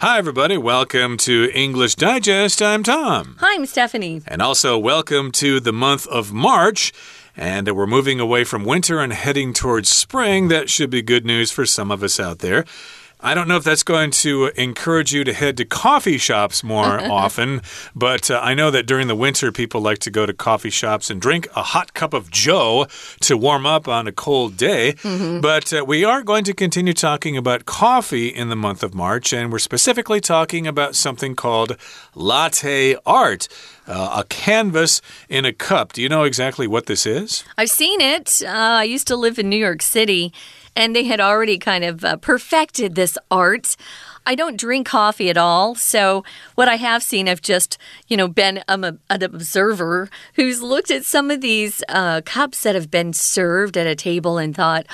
Hi, everybody. Welcome to English Digest. I'm Tom. Hi, I'm Stephanie. And also, welcome to the month of March. And we're moving away from winter and heading towards spring. That should be good news for some of us out there. I don't know if that's going to encourage you to head to coffee shops more often, but uh, I know that during the winter, people like to go to coffee shops and drink a hot cup of Joe to warm up on a cold day. Mm -hmm. But uh, we are going to continue talking about coffee in the month of March, and we're specifically talking about something called latte art. Uh, a canvas in a cup. Do you know exactly what this is? I've seen it. Uh, I used to live in New York City and they had already kind of uh, perfected this art. I don't drink coffee at all. So, what I have seen, I've just, you know, been um, a, an observer who's looked at some of these uh, cups that have been served at a table and thought,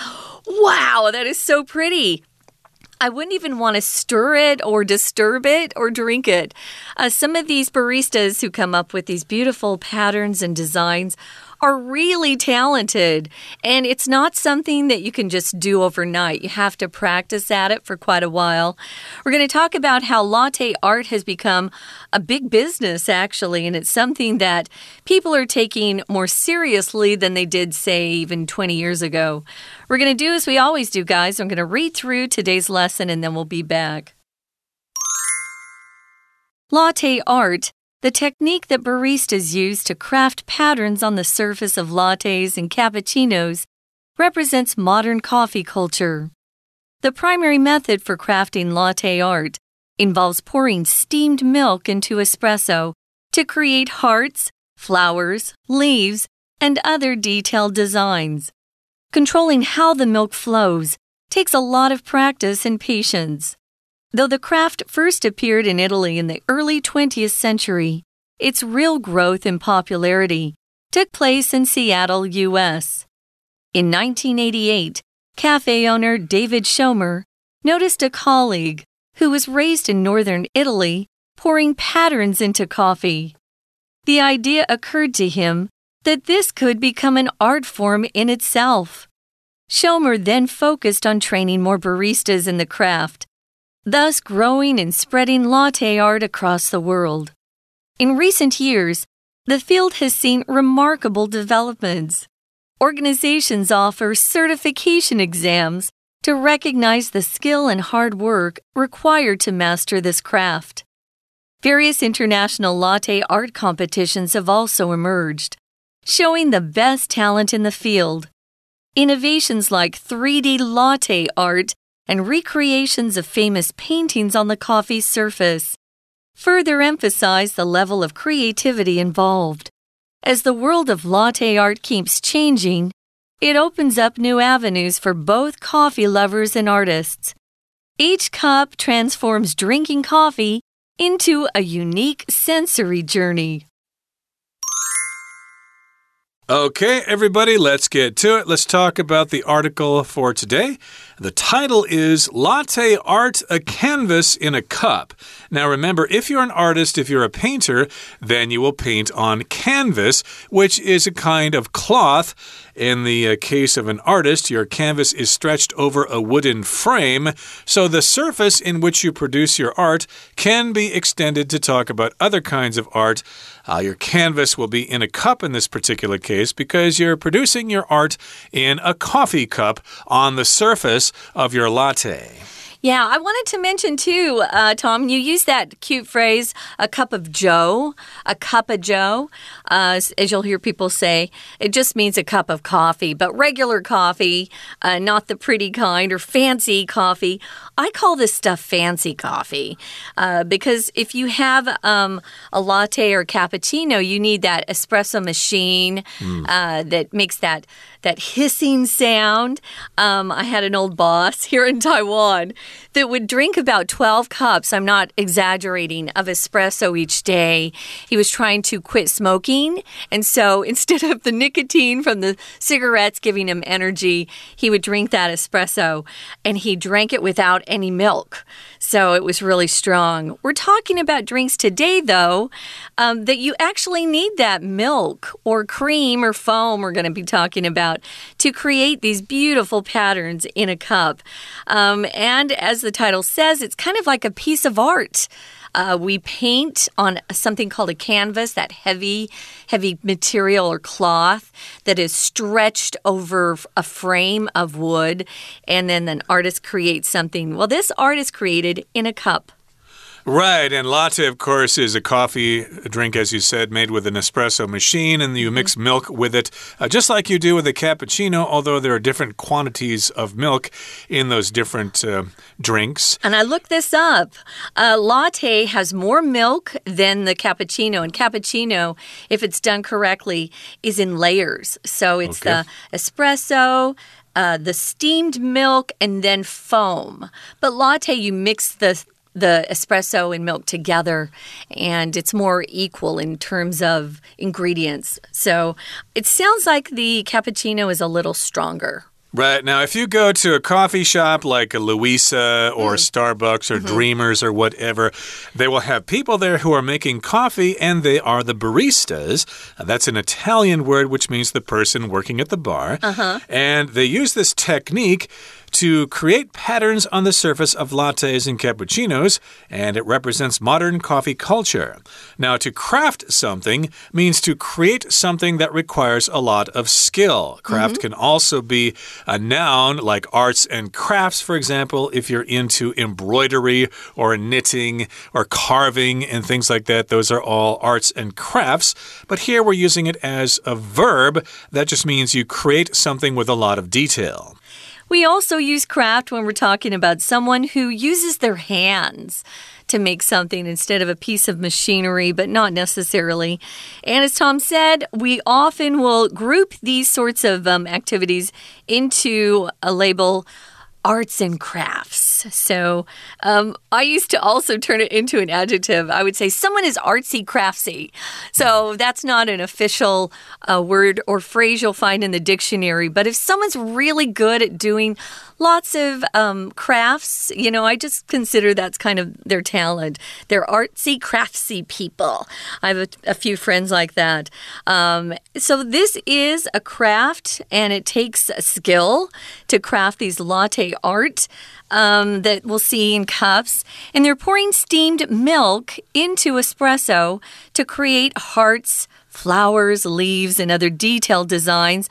wow, that is so pretty. I wouldn't even want to stir it or disturb it or drink it. Uh, some of these baristas who come up with these beautiful patterns and designs are really talented. And it's not something that you can just do overnight. You have to practice at it for quite a while. We're going to talk about how latte art has become a big business, actually, and it's something that people are taking more seriously than they did, say, even 20 years ago. We're going to do as we always do, guys. I'm going to read through today's lesson and then we'll be back. Latte art the technique that baristas use to craft patterns on the surface of lattes and cappuccinos represents modern coffee culture. The primary method for crafting latte art involves pouring steamed milk into espresso to create hearts, flowers, leaves, and other detailed designs. Controlling how the milk flows takes a lot of practice and patience. Though the craft first appeared in Italy in the early 20th century, its real growth in popularity took place in Seattle, U.S. In 1988, cafe owner David Schomer noticed a colleague who was raised in northern Italy pouring patterns into coffee. The idea occurred to him that this could become an art form in itself. Schomer then focused on training more baristas in the craft thus growing and spreading latte art across the world. In recent years, the field has seen remarkable developments. Organizations offer certification exams to recognize the skill and hard work required to master this craft. Various international latte art competitions have also emerged, showing the best talent in the field. Innovations like 3D latte art and recreations of famous paintings on the coffee's surface further emphasize the level of creativity involved. As the world of latte art keeps changing, it opens up new avenues for both coffee lovers and artists. Each cup transforms drinking coffee into a unique sensory journey. Okay, everybody, let's get to it. Let's talk about the article for today. The title is Latte Art A Canvas in a Cup. Now, remember, if you're an artist, if you're a painter, then you will paint on canvas, which is a kind of cloth in the uh, case of an artist, your canvas is stretched over a wooden frame, so the surface in which you produce your art can be extended to talk about other kinds of art. Uh, your canvas will be in a cup in this particular case because you're producing your art in a coffee cup on the surface of your latte. Yeah, I wanted to mention too, uh, Tom, you use that cute phrase, a cup of Joe, a cup of Joe. Uh, as you'll hear people say, it just means a cup of coffee, but regular coffee, uh, not the pretty kind or fancy coffee. I call this stuff fancy coffee uh, because if you have um, a latte or cappuccino, you need that espresso machine mm. that makes that that hissing sound. Um, I had an old boss here in Taiwan that would drink about 12 cups, I'm not exaggerating, of espresso each day. He was trying to quit smoking. And so instead of the nicotine from the cigarettes giving him energy, he would drink that espresso and he drank it without any milk. So it was really strong. We're talking about drinks today, though, um, that you actually need that milk or cream or foam, we're going to be talking about, to create these beautiful patterns in a cup. Um, and as the title says, it's kind of like a piece of art. Uh, we paint on something called a canvas, that heavy, heavy material or cloth that is stretched over a frame of wood, and then an artist creates something. Well, this art is created in a cup. Right, and latte, of course, is a coffee drink, as you said, made with an espresso machine, and you mix mm-hmm. milk with it, uh, just like you do with a cappuccino, although there are different quantities of milk in those different uh, drinks. And I looked this up. A latte has more milk than the cappuccino, and cappuccino, if it's done correctly, is in layers. So it's okay. the espresso, uh, the steamed milk and then foam. But latte, you mix the the espresso and milk together, and it's more equal in terms of ingredients. So it sounds like the cappuccino is a little stronger. Right. Now, if you go to a coffee shop like a Louisa or mm. Starbucks or mm -hmm. Dreamers or whatever, they will have people there who are making coffee and they are the baristas. That's an Italian word which means the person working at the bar. Uh -huh. And they use this technique to create patterns on the surface of lattes and cappuccinos, and it represents modern coffee culture. Now, to craft something means to create something that requires a lot of skill. Craft mm -hmm. can also be a noun like arts and crafts, for example, if you're into embroidery or knitting or carving and things like that. Those are all arts and crafts. But here we're using it as a verb that just means you create something with a lot of detail. We also use craft when we're talking about someone who uses their hands to make something instead of a piece of machinery, but not necessarily. And as Tom said, we often will group these sorts of um, activities into a label arts and crafts. So um, I used to also turn it into an adjective. I would say someone is artsy craftsy. So that's not an official uh, word or phrase you'll find in the dictionary. But if someone's really good at doing lots of um, crafts. You know, I just consider that's kind of their talent. They're artsy, craftsy people. I have a, a few friends like that. Um, so this is a craft, and it takes a skill to craft these latte art. Um, that we'll see in cups. And they're pouring steamed milk into espresso to create hearts, flowers, leaves, and other detailed designs.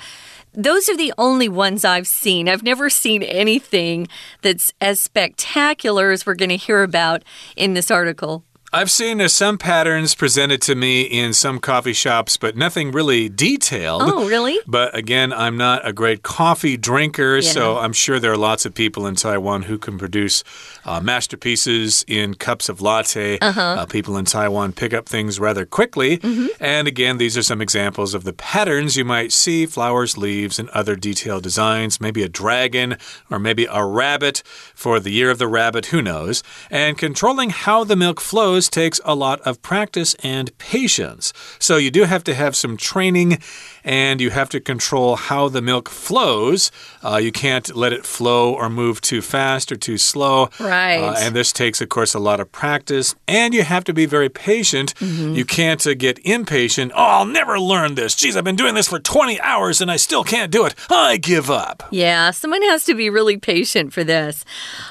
Those are the only ones I've seen. I've never seen anything that's as spectacular as we're going to hear about in this article. I've seen uh, some patterns presented to me in some coffee shops, but nothing really detailed. Oh, really? But again, I'm not a great coffee drinker, yeah. so I'm sure there are lots of people in Taiwan who can produce uh, masterpieces in cups of latte. Uh -huh. uh, people in Taiwan pick up things rather quickly. Mm -hmm. And again, these are some examples of the patterns you might see flowers, leaves, and other detailed designs. Maybe a dragon or maybe a rabbit for the year of the rabbit, who knows? And controlling how the milk flows takes a lot of practice and patience. So you do have to have some training and you have to control how the milk flows. Uh, you can't let it flow or move too fast or too slow. Right. Uh, and this takes, of course, a lot of practice. And you have to be very patient. Mm -hmm. You can't uh, get impatient. Oh, I'll never learn this. Geez, I've been doing this for 20 hours and I still can't do it. I give up. Yeah, someone has to be really patient for this.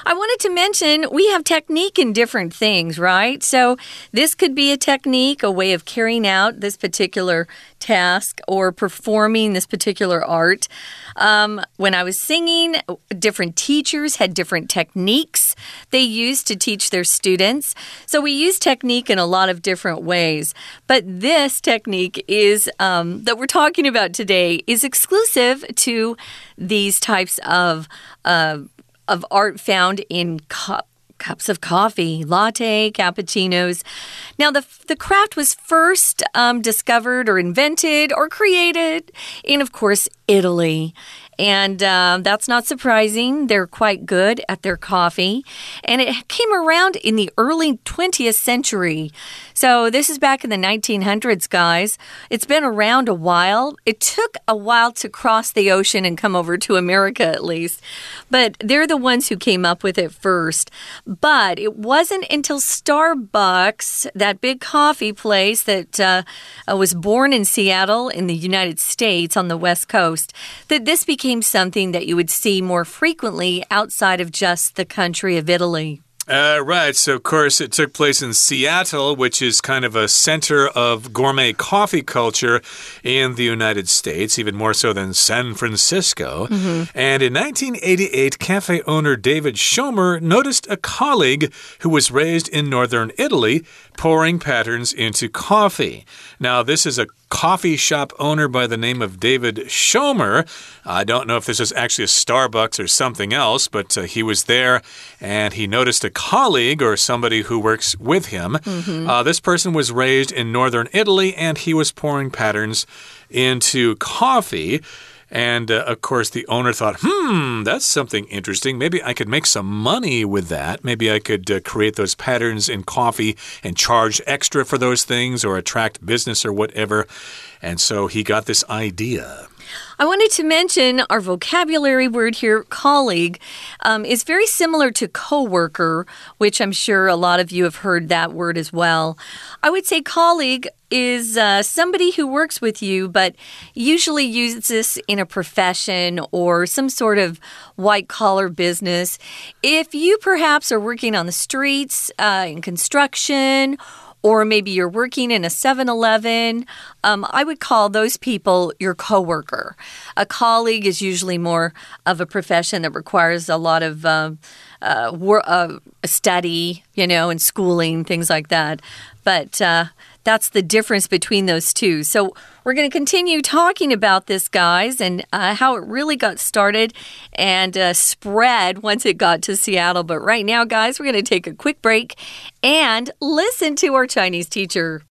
I wanted to mention we have technique in different things, right? So this could be a technique, a way of carrying out this particular task or performing this particular art. Um, when I was singing, different teachers had different techniques they used to teach their students. So we use technique in a lot of different ways. But this technique is um, that we're talking about today is exclusive to these types of uh, of art found in cups of coffee, latte, cappuccinos. Now, the, the craft was first um, discovered or invented or created in, of course, Italy. And uh, that's not surprising. They're quite good at their coffee. And it came around in the early 20th century. So this is back in the 1900s, guys. It's been around a while. It took a while to cross the ocean and come over to America, at least. But they're the ones who came up with it first. But it wasn't until Starbucks, that big coffee place that uh, was born in Seattle in the United States on the West Coast, that this became something that you would see more frequently outside of just the country of Italy. Uh, right. So, of course, it took place in Seattle, which is kind of a center of gourmet coffee culture in the United States, even more so than San Francisco. Mm -hmm. And in 1988, cafe owner David Schomer noticed a colleague who was raised in northern Italy pouring patterns into coffee. Now, this is a coffee shop owner by the name of David Schomer. I don't know if this is actually a Starbucks or something else, but uh, he was there and he noticed a colleague or somebody who works with him. Mm -hmm. uh, this person was raised in northern Italy and he was pouring patterns into coffee. And uh, of course, the owner thought, hmm, that's something interesting. Maybe I could make some money with that. Maybe I could uh, create those patterns in coffee and charge extra for those things or attract business or whatever. And so he got this idea. I wanted to mention our vocabulary word here, colleague, um, is very similar to coworker, which I'm sure a lot of you have heard that word as well. I would say colleague is uh, somebody who works with you, but usually uses this in a profession or some sort of white collar business. If you perhaps are working on the streets, uh, in construction, or maybe you're working in a 7 Eleven, um, I would call those people your coworker. A colleague is usually more of a profession that requires a lot of um, uh, uh, study, you know, and schooling, things like that. But uh, that's the difference between those two. So we're going to continue talking about this, guys, and uh, how it really got started and uh, spread once it got to Seattle. But right now, guys, we're going to take a quick break and listen to our Chinese teacher.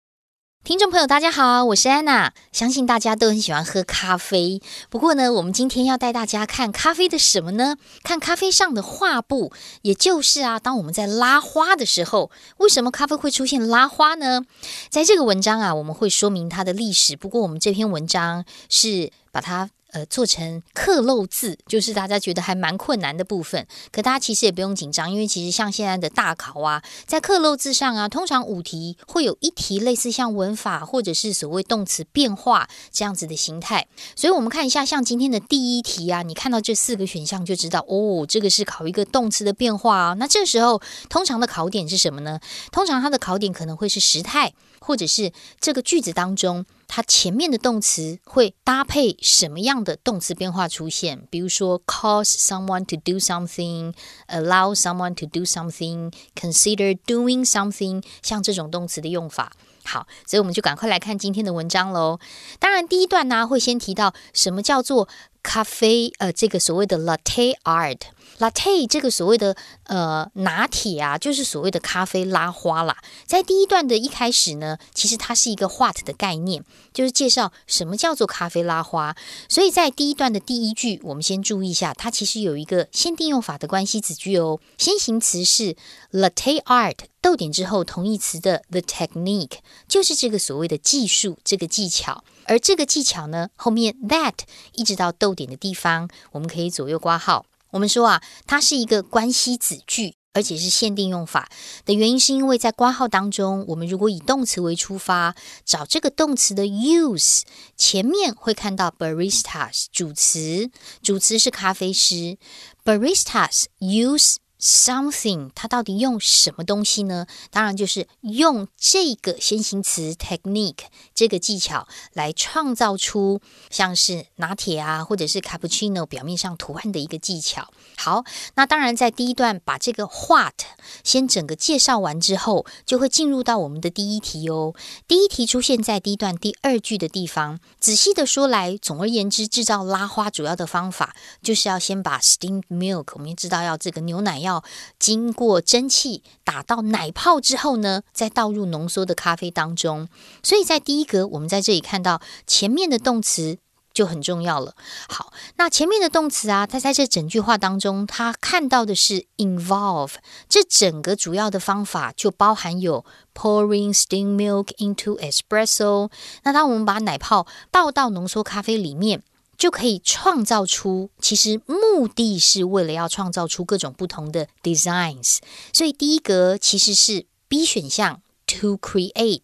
听众朋友，大家好，我是安娜。相信大家都很喜欢喝咖啡。不过呢，我们今天要带大家看咖啡的什么呢？看咖啡上的画布，也就是啊，当我们在拉花的时候，为什么咖啡会出现拉花呢？在这个文章啊，我们会说明它的历史。不过，我们这篇文章是把它。呃，做成刻漏字，就是大家觉得还蛮困难的部分。可大家其实也不用紧张，因为其实像现在的大考啊，在刻漏字上啊，通常五题会有一题类似像文法或者是所谓动词变化这样子的形态。所以，我们看一下，像今天的第一题啊，你看到这四个选项就知道，哦，这个是考一个动词的变化啊。那这时候，通常的考点是什么呢？通常它的考点可能会是时态，或者是这个句子当中。它前面的动词会搭配什么样的动词变化出现？比如说，cause someone to do something，allow someone to do something，consider doing something，像这种动词的用法。好，所以我们就赶快来看今天的文章喽。当然，第一段呢会先提到什么叫做咖啡，呃，这个所谓的 latte art。Latte 这个所谓的呃拿铁啊，就是所谓的咖啡拉花啦。在第一段的一开始呢，其实它是一个 what 的概念，就是介绍什么叫做咖啡拉花。所以在第一段的第一句，我们先注意一下，它其实有一个限定用法的关系子句哦。先行词是 latte art，逗点之后同义词的 the technique，就是这个所谓的技术，这个技巧。而这个技巧呢，后面 that 一直到逗点的地方，我们可以左右挂号。我们说啊，它是一个关系子句，而且是限定用法的原因，是因为在括号当中，我们如果以动词为出发，找这个动词的 use 前面会看到 baristas 主词，主词是咖啡师，baristas use。Something，它到底用什么东西呢？当然就是用这个先行词 technique 这个技巧来创造出像是拿铁啊，或者是 cappuccino 表面上图案的一个技巧。好，那当然在第一段把这个 what 先整个介绍完之后，就会进入到我们的第一题哦。第一题出现在第一段第二句的地方。仔细的说来，总而言之，制造拉花主要的方法就是要先把 steamed milk，我们知道要这个牛奶要。要经过蒸汽打到奶泡之后呢，再倒入浓缩的咖啡当中。所以在第一格，我们在这里看到前面的动词就很重要了。好，那前面的动词啊，它在这整句话当中，它看到的是 involve。这整个主要的方法就包含有 pouring steam milk into espresso。那当我们把奶泡倒到浓缩咖啡里面。就可以创造出，其实目的是为了要创造出各种不同的 designs。所以第一格其实是 B 选项 to create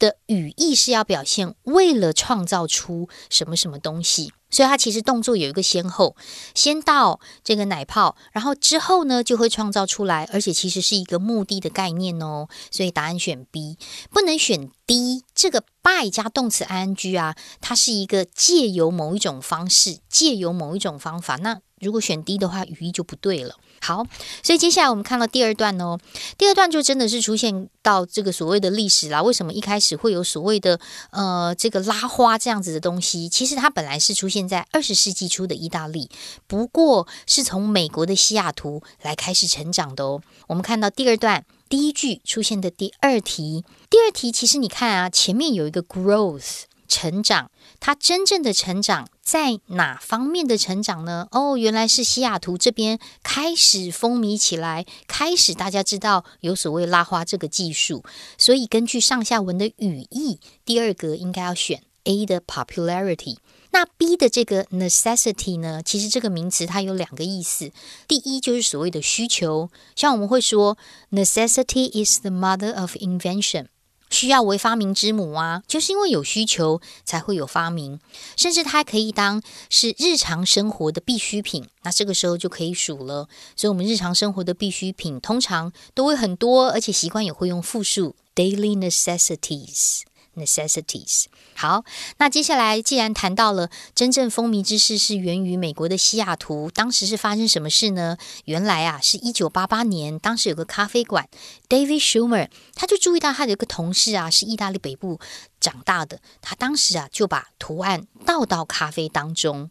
的语义是要表现为了创造出什么什么东西。所以它其实动作有一个先后，先到这个奶泡，然后之后呢就会创造出来，而且其实是一个目的的概念哦。所以答案选 B，不能选 D。这个 by 加动词 ing 啊，它是一个借由某一种方式，借由某一种方法。那如果选 D 的话，语义就不对了。好，所以接下来我们看到第二段哦。第二段就真的是出现到这个所谓的历史啦。为什么一开始会有所谓的呃这个拉花这样子的东西？其实它本来是出现在二十世纪初的意大利，不过是从美国的西雅图来开始成长的哦。我们看到第二段第一句出现的第二题，第二题其实你看啊，前面有一个 growth。成长，它真正的成长在哪方面的成长呢？哦，原来是西雅图这边开始风靡起来，开始大家知道有所谓拉花这个技术，所以根据上下文的语义，第二个应该要选 A 的 popularity。那 B 的这个 necessity 呢？其实这个名词它有两个意思，第一就是所谓的需求，像我们会说 necessity is the mother of invention。需要为发明之母啊，就是因为有需求才会有发明，甚至它可以当是日常生活的必需品。那这个时候就可以数了。所以，我们日常生活的必需品通常都会很多，而且习惯也会用复数 daily necessities。necessities。好，那接下来既然谈到了真正风靡之事是源于美国的西雅图，当时是发生什么事呢？原来啊，是一九八八年，当时有个咖啡馆，David Schumer，他就注意到他的一个同事啊，是意大利北部长大的，他当时啊就把图案倒到咖啡当中。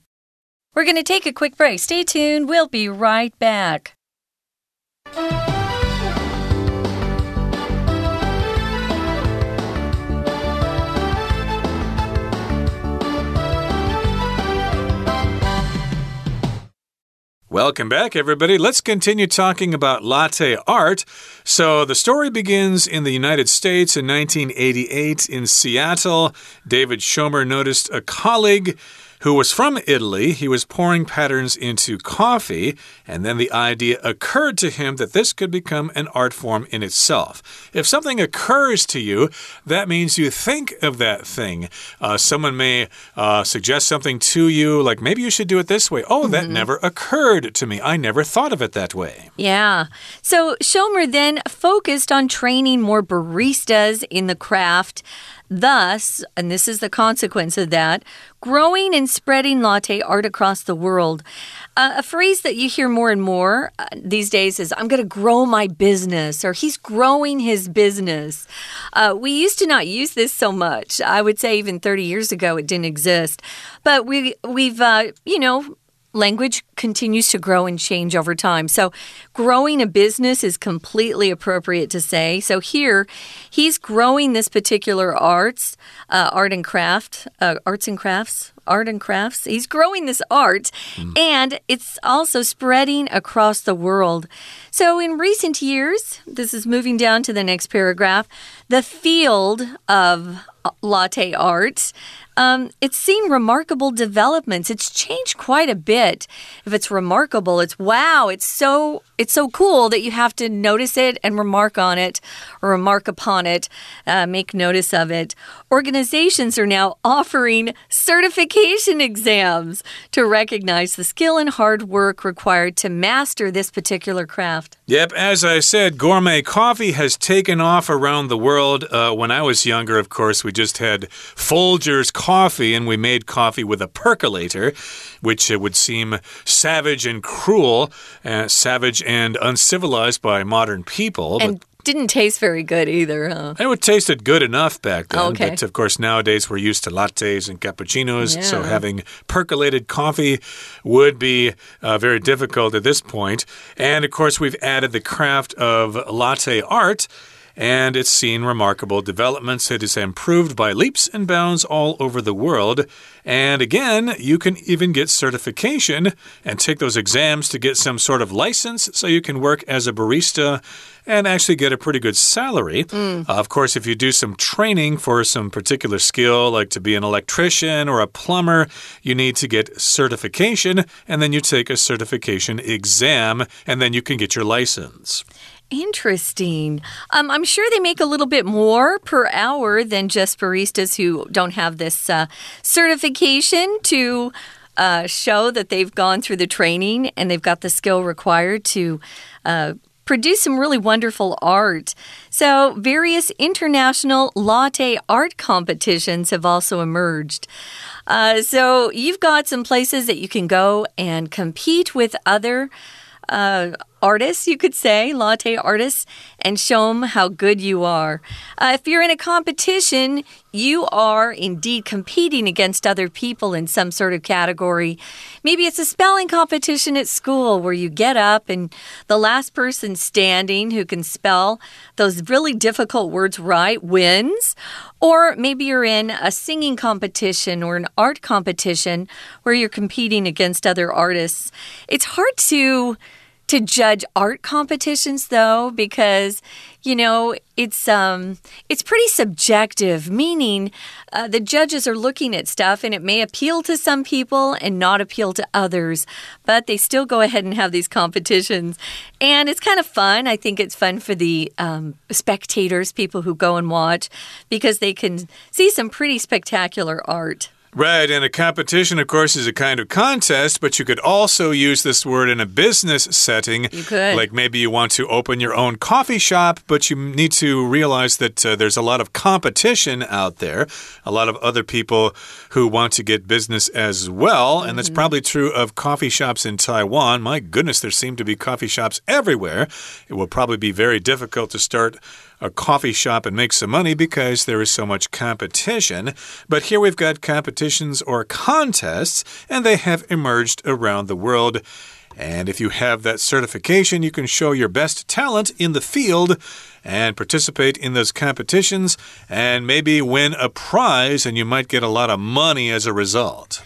We're going to take a quick break. Stay tuned. We'll be right back. Welcome back, everybody. Let's continue talking about latte art. So, the story begins in the United States in 1988 in Seattle. David Schomer noticed a colleague who was from Italy. He was pouring patterns into coffee, and then the idea occurred to him that this could become an art form in itself. If something occurs to you, that means you think of that thing. Uh, someone may uh, suggest something to you, like maybe you should do it this way. Oh, that mm -hmm. never occurred to me. I never thought of it that way. Yeah. So Schomer then focused on training more baristas in the craft. Thus, and this is the consequence of that, growing and spreading latte art across the world. Uh, a phrase that you hear more and more uh, these days is, I'm going to grow my business, or he's growing his business. Uh, we used to not use this so much. I would say even 30 years ago it didn't exist. But we, we've, uh, you know, language continues to grow and change over time. So, growing a business is completely appropriate to say. So, here he's growing this particular arts, uh, art and craft, uh, arts and crafts, art and crafts. He's growing this art mm. and it's also spreading across the world. So, in recent years, this is moving down to the next paragraph, the field of latte art um, it's seen remarkable developments. It's changed quite a bit. If it's remarkable, it's wow, it's so it's so cool that you have to notice it and remark on it or remark upon it, uh, make notice of it. Organizations are now offering certification exams to recognize the skill and hard work required to master this particular craft. Yep, as I said, gourmet coffee has taken off around the world. Uh, when I was younger, of course, we just had Folgers coffee and we made coffee with a percolator, which uh, would seem savage and cruel, uh, savage and uncivilized by modern people. And didn't taste very good either, huh? It would tasted good enough back then. Okay. But of course, nowadays we're used to lattes and cappuccinos, yeah. so having percolated coffee would be uh, very difficult at this point. And of course, we've added the craft of latte art and it's seen remarkable developments. It is improved by leaps and bounds all over the world. And again, you can even get certification and take those exams to get some sort of license so you can work as a barista and actually get a pretty good salary. Mm. Uh, of course, if you do some training for some particular skill, like to be an electrician or a plumber, you need to get certification, and then you take a certification exam, and then you can get your license. Interesting. Um, I'm sure they make a little bit more per hour than just baristas who don't have this uh, certification to uh, show that they've gone through the training and they've got the skill required to. Uh, produce some really wonderful art. So, various international latte art competitions have also emerged. Uh, so, you've got some places that you can go and compete with other uh, artists, you could say, latte artists, and show them how good you are. Uh, if you're in a competition, you are indeed competing against other people in some sort of category. Maybe it's a spelling competition at school where you get up and the last person standing who can spell those really difficult words right wins. Or maybe you're in a singing competition or an art competition where you're competing against other artists. It's hard to to judge art competitions though because you know it's um it's pretty subjective meaning uh, the judges are looking at stuff and it may appeal to some people and not appeal to others but they still go ahead and have these competitions. And it's kind of fun. I think it's fun for the um, spectators people who go and watch because they can see some pretty spectacular art Right, and a competition, of course, is a kind of contest, but you could also use this word in a business setting. You could. Like maybe you want to open your own coffee shop, but you need to realize that uh, there's a lot of competition out there, a lot of other people who want to get business as well. And that's Mm-hmm. probably true of coffee shops in Taiwan. My goodness, there seem to be coffee shops everywhere. It will probably be very difficult to start a coffee shop and make some money because there is so much competition. But here we've got competitions or contests, and they have emerged around the world. And if you have that certification, you can show your best talent in the field and participate in those competitions and maybe win a prize, and you might get a lot of money as a result.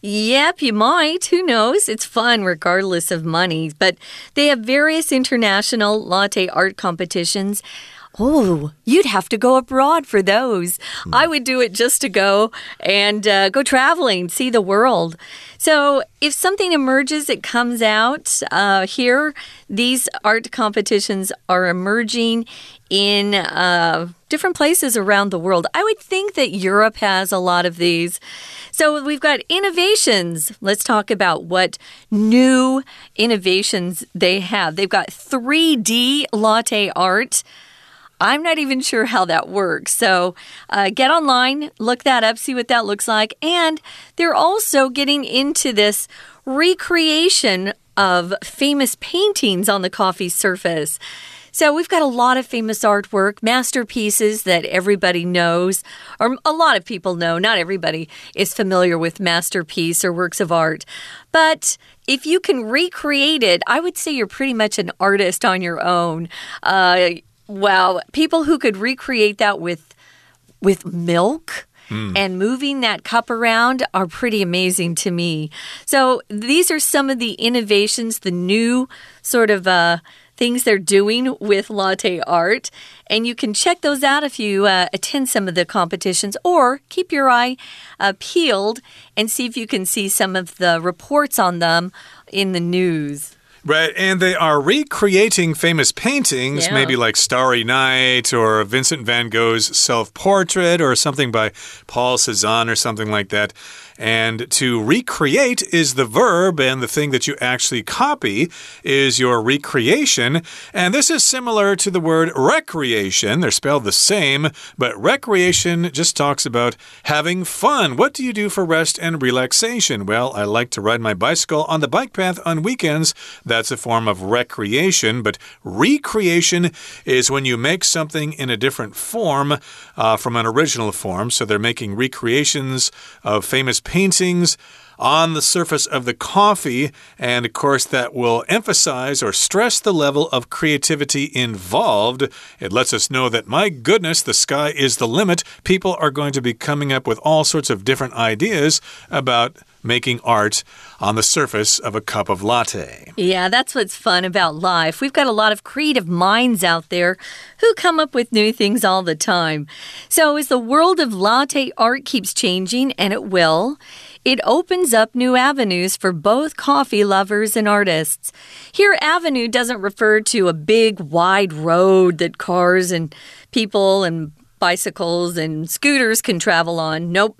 Yep, you might. Who knows? It's fun regardless of money. But they have various international latte art competitions. Oh, you'd have to go abroad for those. I would do it just to go and uh, go traveling, see the world. So, if something emerges, it comes out uh, here. These art competitions are emerging in uh, different places around the world. I would think that Europe has a lot of these. So we've got innovations. Let's talk about what new innovations they have. They've got 3D latte art. I'm not even sure how that works. So uh, get online, look that up, see what that looks like. And they're also getting into this recreation of famous paintings on the coffee surface. So we've got a lot of famous artwork, masterpieces that everybody knows, or a lot of people know. Not everybody is familiar with masterpiece or works of art. But if you can recreate it, I would say you're pretty much an artist on your own. Uh, wow, people who could recreate that with with milk and moving that cup around are pretty amazing to me. So these are some of the innovations, the new sort of uh, things they're doing with latte art. And you can check those out if you uh, attend some of the competitions or keep your eye uh, peeled and see if you can see some of the reports on them in the news. Right, and they are recreating famous paintings, Yeah. maybe like Starry Night or Vincent van Gogh's self portrait or something by Paul Cézanne or something like that. And to recreate is the verb, and the thing that you actually copy is your recreation. And this is similar to the word recreation. They're spelled the same, but recreation just talks about having fun. What do you do for rest and relaxation? Well, I like to ride my bicycle on the bike path on weekends. That's a form of recreation, but recreation is when you make something in a different form uh, from an original form. So they're making recreations of famous paintings on the surface of the coffee. And of course, that will emphasize or stress the level of creativity involved. It lets us know that, my goodness, the sky is the limit. People are going to be coming up with all sorts of different ideas about making art on the surface of a cup of latte. Yeah, that's what's fun about life. We've got a lot of creative minds out there who come up with new things all the time. So, as the world of latte art keeps changing, and it will, it opens up new avenues for both coffee lovers and artists. Here, avenue doesn't refer to a big, wide road that cars and people and bicycles and scooters can travel on. Nope.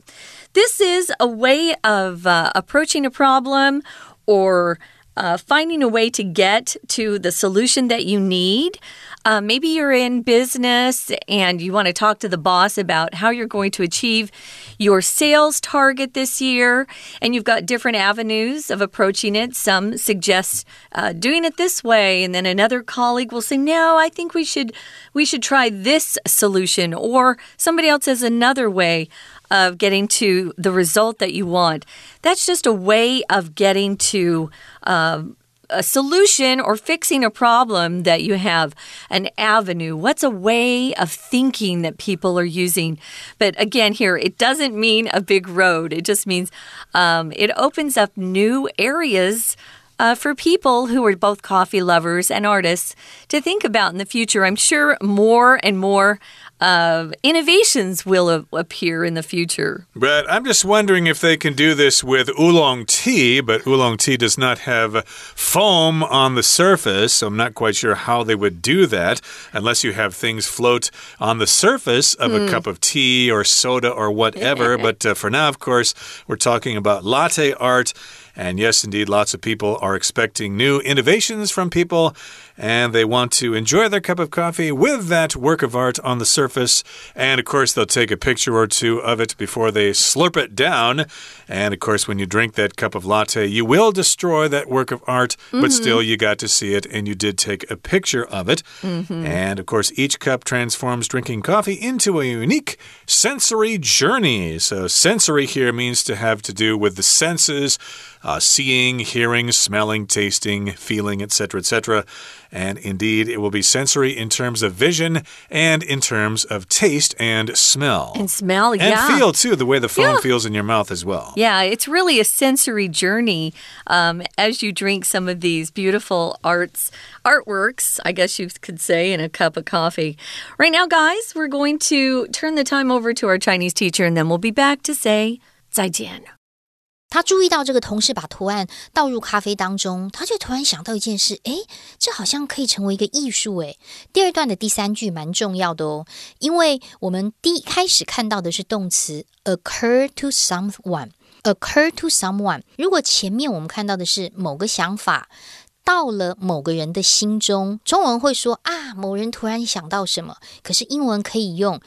This is a way of uh, approaching a problem or uh, finding a way to get to the solution that you need. Uh, maybe you're in business and you want to talk to the boss about how you're going to achieve your sales target this year, and you've got different avenues of approaching it. Some suggest uh, doing it this way, and then another colleague will say, "No, I think we should we should try this solution," or somebody else has another way of getting to the result that you want. That's just a way of getting to. Um, a solution or fixing a problem that you have, an avenue. What's a way of thinking that people are using? But again, here, it doesn't mean a big road, it just means um, it opens up new areas. Uh, for people who are both coffee lovers and artists to think about in the future. I'm sure more and more uh, innovations will appear in the future. But I'm just wondering if they can do this with oolong tea, but oolong tea does not have foam on the surface. So I'm not quite sure how they would do that unless you have things float on the surface of a hmm. cup of tea or soda or whatever. but uh, for now, of course, we're talking about latte art. And yes, indeed, lots of people are expecting new innovations from people, and they want to enjoy their cup of coffee with that work of art on the surface. And of course, they'll take a picture or two of it before they slurp it down. And of course, when you drink that cup of latte, you will destroy that work of art, mm -hmm. but mm-hmm. still, you got to see it and you did take a picture of it. Mm -hmm. And of course, each cup transforms drinking coffee into a unique sensory journey. So, sensory here means to have to do with the senses uh, seeing, hearing, smelling, tasting, feeling, etc., etc. And indeed, it will be sensory in terms of vision and in terms of taste and smell. And smell, and yeah. And feel, too, the way the foam yeah. feels in your mouth as well. Yeah, it's really a sensory journey um, as you drink some of these beautiful arts, artworks, I guess you could say, in a cup of coffee. Right now, guys, we're going to turn the time over to our Chinese teacher, and then we'll be back to say 再见。他注意到这个同事把图案倒入咖啡当中，他就突然想到一件事：诶，这好像可以成为一个艺术。诶，第二段的第三句蛮重要的哦，因为我们第一开始看到的是动词 occur to someone，occur to someone。如果前面我们看到的是某个想法到了某个人的心中，中文会说啊，某人突然想到什么。可是英文可以用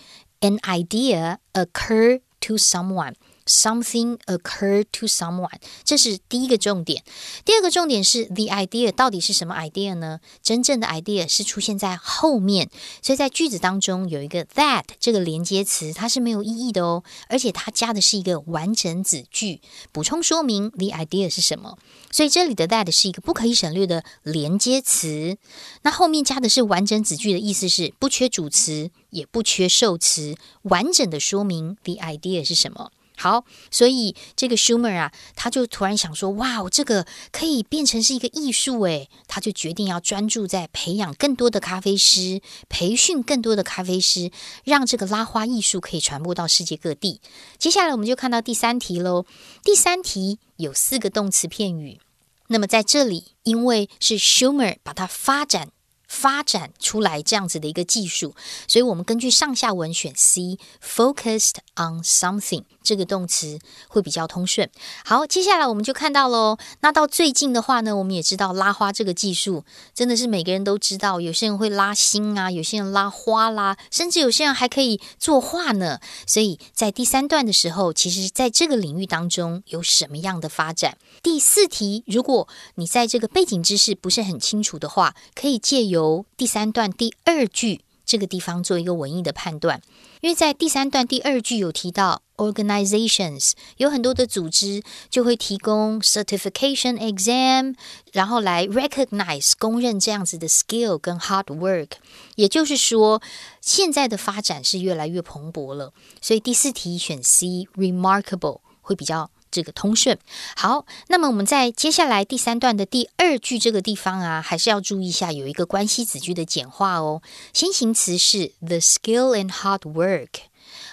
an idea occur to someone。Something occurred to someone，这是第一个重点。第二个重点是 the idea 到底是什么 idea 呢？真正的 idea 是出现在后面，所以在句子当中有一个 that 这个连接词，它是没有意义的哦，而且它加的是一个完整子句，补充说明 the idea 是什么。所以这里的 that 是一个不可以省略的连接词。那后面加的是完整子句的意思是不缺主词，也不缺受词，完整的说明 the idea 是什么。好，所以这个 Schumer 啊，他就突然想说：“哇，这个可以变成是一个艺术诶！”他就决定要专注在培养更多的咖啡师，培训更多的咖啡师，让这个拉花艺术可以传播到世界各地。接下来我们就看到第三题喽。第三题有四个动词片语，那么在这里，因为是 Schumer 把它发展。发展出来这样子的一个技术，所以我们根据上下文选 C，focused on something 这个动词会比较通顺。好，接下来我们就看到喽。那到最近的话呢，我们也知道拉花这个技术真的是每个人都知道，有些人会拉心啊，有些人拉花啦，甚至有些人还可以作画呢。所以在第三段的时候，其实在这个领域当中有什么样的发展？第四题，如果你在这个背景知识不是很清楚的话，可以借由由第三段第二句这个地方做一个文艺的判断，因为在第三段第二句有提到 organizations，有很多的组织就会提供 certification exam，然后来 recognize 公认这样子的 skill 跟 hard work，也就是说现在的发展是越来越蓬勃了，所以第四题选 C remarkable 会比较。这个通顺好，那么我们在接下来第三段的第二句这个地方啊，还是要注意一下，有一个关系子句的简化哦。先行词是 the skill and hard work，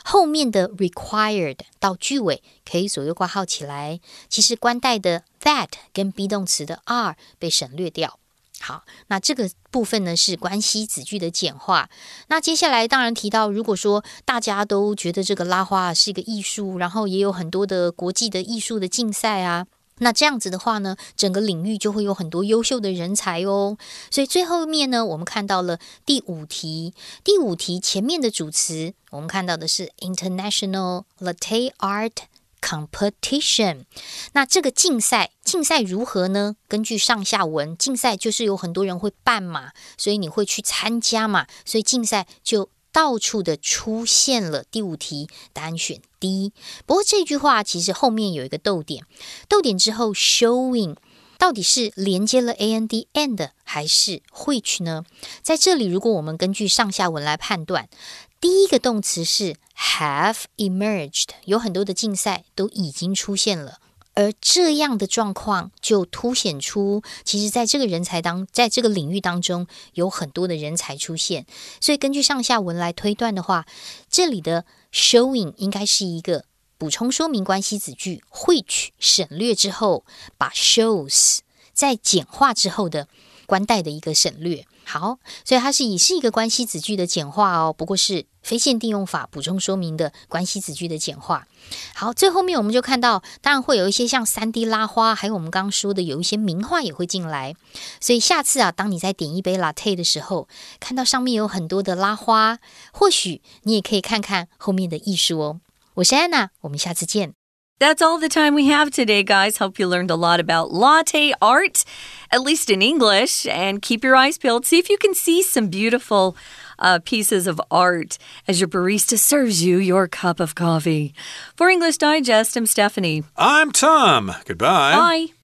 后面的 required 到句尾可以左右挂号起来。其实关带的 that 跟 be 动词的 are 被省略掉。好，那这个部分呢是关系子句的简化。那接下来当然提到，如果说大家都觉得这个拉花是一个艺术，然后也有很多的国际的艺术的竞赛啊，那这样子的话呢，整个领域就会有很多优秀的人才哦。所以最后面呢，我们看到了第五题，第五题前面的主词，我们看到的是 International Latte Art。Competition，那这个竞赛，竞赛如何呢？根据上下文，竞赛就是有很多人会办嘛，所以你会去参加嘛，所以竞赛就到处的出现了。第五题，答案选 D。不过这句话其实后面有一个逗点，逗点之后 showing 到底是连接了 a n d and 还是 which 呢？在这里，如果我们根据上下文来判断。第一个动词是 have emerged，有很多的竞赛都已经出现了，而这样的状况就凸显出，其实在这个人才当，在这个领域当中有很多的人才出现。所以根据上下文来推断的话，这里的 showing 应该是一个补充说明关系子句，which 省略之后，把 shows 在简化之后的关带的一个省略。好，所以它是以是一个关系子句的简化哦，不过是非限定用法补充说明的关系子句的简化。好，最后面我们就看到，当然会有一些像三 D 拉花，还有我们刚刚说的有一些名画也会进来。所以下次啊，当你在点一杯 latte 的时候，看到上面有很多的拉花，或许你也可以看看后面的艺术哦。我是安娜，我们下次见。That's all the time we have today, guys. Hope you learned a lot about latte art, at least in English. And keep your eyes peeled. See if you can see some beautiful uh, pieces of art as your barista serves you your cup of coffee. For English Digest, I'm Stephanie. I'm Tom. Goodbye. Bye.